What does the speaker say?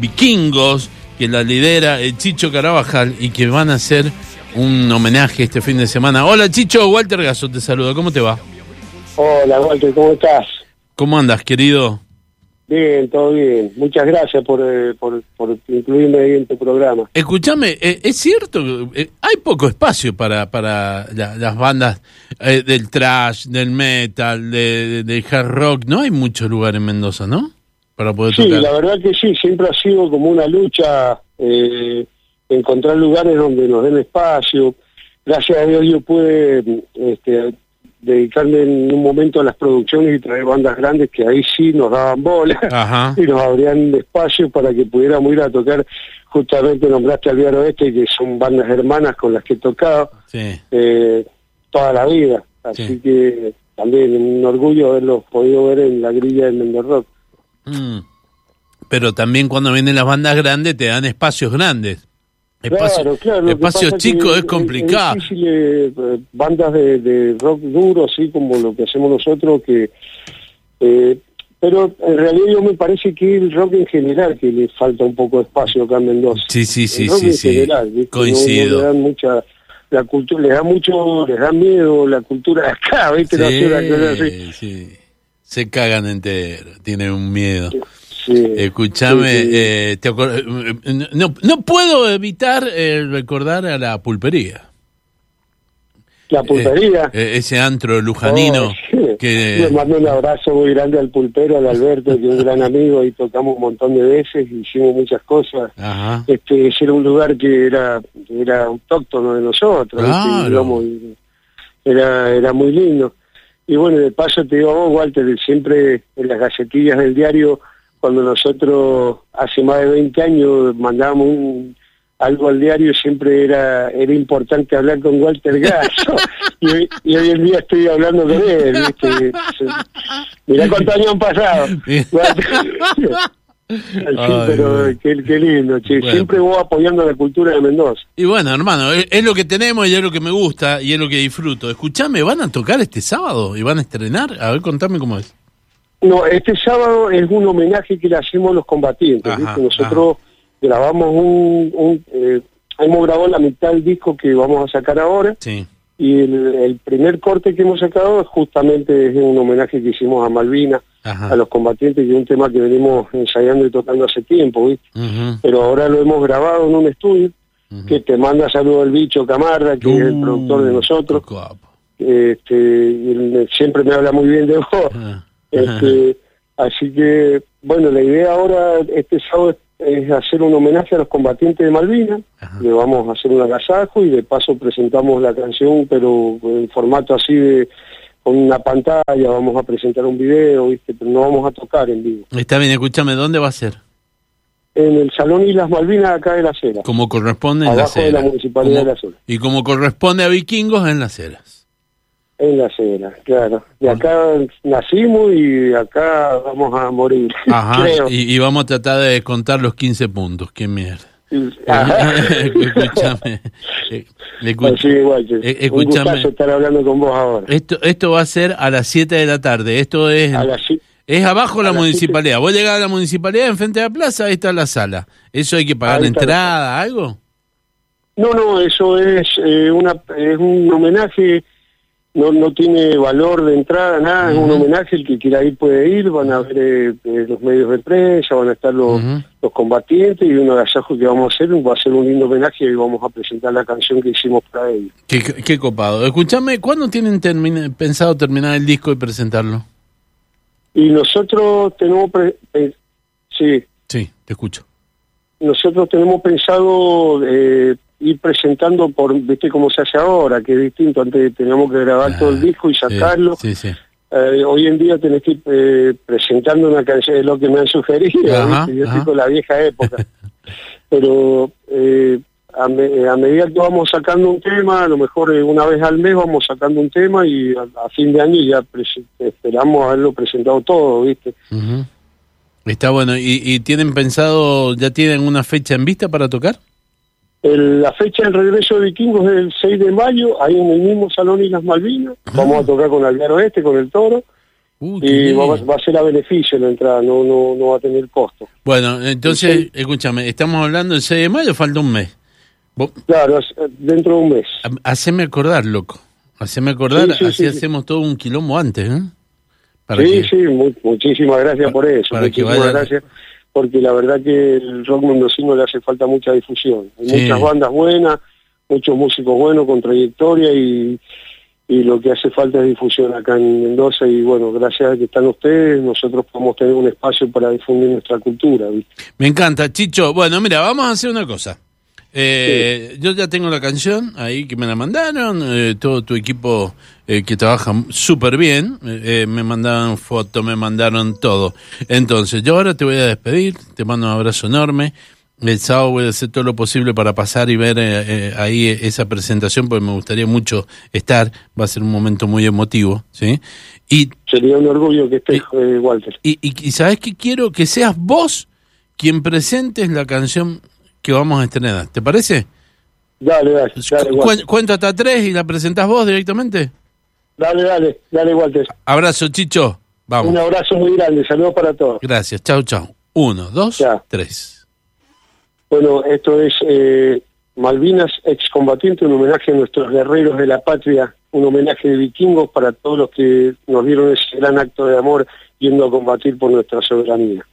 Vikingos, que la lidera el Chicho Carabajal y que van a hacer un homenaje este fin de semana. Hola Chicho, Walter Gaso te saluda, ¿cómo te va? Hola Walter, ¿cómo estás? ¿Cómo andas, querido? Bien, todo bien. Muchas gracias por, eh, por, por incluirme ahí en tu programa. Escúchame, eh, es cierto, eh, hay poco espacio para, para la- las bandas eh, del trash, del metal, de- de- del hard rock. No hay mucho lugar en Mendoza, ¿no? Para poder Sí, tocar. la verdad que sí, siempre ha sido como una lucha eh, encontrar lugares donde nos den espacio. Gracias a Dios yo pude este, dedicarme en un momento a las producciones y traer bandas grandes que ahí sí nos daban bola Ajá. y nos abrían espacio para que pudiéramos ir a tocar. Justamente nombraste al Viaro Este, que son bandas hermanas con las que he tocado. Sí. eh, toda la vida. Así Sí. que también un orgullo haberlos podido ver en la grilla del Mender Rock. Mm. Pero también cuando vienen las bandas grandes te dan espacios grandes. Espacio- claro, claro. espacios chicos es complicado. Es difícil, eh, bandas de, de rock duro, así como lo que hacemos nosotros, que. eh, pero en realidad yo me parece que el rock en general que le falta un poco de espacio acá en Mendoza. Sí, sí, sí, El rock sí, en sí. general, ¿viste? Coincido. No, le dan mucha la cultura, les da mucho, les da miedo la cultura de acá, ¿viste? Así. Sí, sí. Se cagan entero, tienen un miedo. Sí. Escúchame, Sí, sí. eh, no, no puedo evitar eh, recordar a la pulpería. La pulpería. Eh, eh, ese antro lujanino Oh. Le que... mando un abrazo muy grande al pulpero, al Alberto, que es un gran amigo, y tocamos un montón de veces, hicimos muchas cosas. Ajá. Este, ese era un lugar que era era autóctono de nosotros. Claro. Digamos, era, era muy lindo. Y bueno, de paso te digo a vos, Walter, siempre en las galletillas del diario, cuando nosotros hace más de 20 años mandábamos un, algo al diario, siempre era era importante hablar con Walter Gasso. y, hoy, y hoy en día estoy hablando con él, ¿viste? Mirá cuántos años han pasado. Sí, Ay, pero qué, qué lindo, che. Bueno. Siempre vos apoyando la cultura de Mendoza. Y bueno, hermano, es, es lo que tenemos y es lo que me gusta y es lo que disfruto. Escuchame, ¿van a tocar este sábado y van a estrenar? A ver, contame cómo es. No, este sábado es un homenaje que le hacemos a los combatientes. Ajá, ¿viste? Nosotros grabamos un... un eh, hemos grabado la mitad del disco que vamos a sacar ahora Sí. Y el, el primer corte que hemos sacado es justamente es un homenaje que hicimos a Malvina, Ajá. a los combatientes, que es un tema que venimos ensayando y tocando hace tiempo, ¿viste? Pero ahora lo hemos grabado en un estudio que te manda saludo el bicho Camarra, que es el Uh, productor de nosotros. este, y él siempre me habla muy bien de vos. Este, así que, bueno, la idea ahora, este sábado, es hacer un homenaje a los combatientes de Malvinas. Le vamos a hacer un agasajo y de paso presentamos la canción, pero en formato así de con una pantalla, vamos a presentar un video, ¿viste? pero no vamos a tocar en vivo. Está bien, escúchame, ¿dónde va a ser? En el Salón Islas Malvinas, acá de la Cera. Como corresponde en Abajo de la. Municipalidad Como- de La Cera. Y como corresponde a vikingos en las ceras. En la Cera, claro. De acá nacimos y acá vamos a morir, Ajá. creo. Y, y vamos a tratar de contar los 15 puntos. Qué mierda. Escúchame. Escúchame. estar hablando con vos ahora. Esto, esto va a ser a las 7 de la tarde. Esto es, A las es abajo la a las municipalidad. Vos llegás a la municipalidad, enfrente de la plaza, ahí está la sala. ¿Eso hay que pagar la entrada, algo? No, no, eso es, eh, una, es un homenaje, no, no tiene valor de entrada, nada, es un homenaje, el que quiera ir puede ir, van a ver eh, eh, los medios de prensa, van a estar los, Ujú. los combatientes y uno de agasajo que vamos a hacer va a ser un lindo homenaje y vamos a presentar la canción que hicimos para ellos. Qué, qué copado. Escúchame, ¿cuándo tienen pensado terminar el disco y presentarlo? Y nosotros tenemos, pre- eh, sí, Sí, te escucho. nosotros tenemos pensado eh, ir presentando por, viste cómo se hace ahora, que es distinto, antes teníamos que grabar todo el disco y sacarlo. Sí, sí. Eh, hoy en día tenés que ir eh, presentando una canción, es lo que me han sugerido, Ajá, ¿viste? yo ajá. estoy con la vieja época. Pero eh, a, me- a medida que vamos sacando un tema, a lo mejor eh, una vez al mes vamos sacando un tema y a, a fin de año ya esperamos haberlo presentado todo, ¿viste? Está bueno. ¿Y, y tienen pensado, ya tienen una fecha en vista para tocar? El- la fecha del regreso de Vikingos es el 6 de mayo, ahí en el mismo Salón Islas Malvinas. Vamos a tocar con Alviaro Este, con el Toro. Qué y va, va a ser a beneficio la entrada, no, no, no va a tener costo. Bueno, entonces, Sí. escúchame, estamos hablando del 6 de mayo, falta un mes. Vos, Claro, eh, dentro de un mes. ha- haceme acordar, loco. Haceme acordar, Sí, sí, así sí, sí. hacemos todo un quilombo antes, ¿eh? Para sí, que- sí, mu- muchísimas gracias por eso. para que muchísimas vaya- gracias, porque la verdad que el rock mendocino le hace falta mucha difusión. Hay Sí. muchas bandas buenas, muchos músicos buenos con trayectoria y, y lo que hace falta es difusión acá en Mendoza y bueno, gracias a que están ustedes, nosotros podemos tener un espacio para difundir nuestra cultura. ¿viste? Me encanta, Chicho. Bueno, mira, vamos a hacer una cosa. Eh, Yo ya tengo la canción ahí que me la mandaron, eh, todo tu equipo eh, que trabaja súper bien, eh, eh, me mandaron fotos, me mandaron todo. Entonces, yo ahora te voy a despedir, te mando un abrazo enorme. El sábado voy a hacer todo lo posible para pasar y ver eh, eh, ahí esa presentación, porque me gustaría mucho estar, va a ser un momento muy emotivo, ¿sí? Y Sería un orgullo que estés, Walter. y, y, y sabes que quiero que seas vos quien presentes la canción que vamos a estrenar. ¿Te parece? Dale, dale, dale, Cu- cuento hasta tres y la presentás vos directamente. Dale, dale, dale, Walter. Abrazo, Chicho. Vamos. Un abrazo muy grande, saludos para todos. Gracias. Chau, chau. Uno, dos, tres. Bueno, esto es eh, Malvinas excombatiente, un homenaje a nuestros guerreros de la patria, un homenaje de vikingos para todos los que nos dieron ese gran acto de amor yendo a combatir por nuestra soberanía.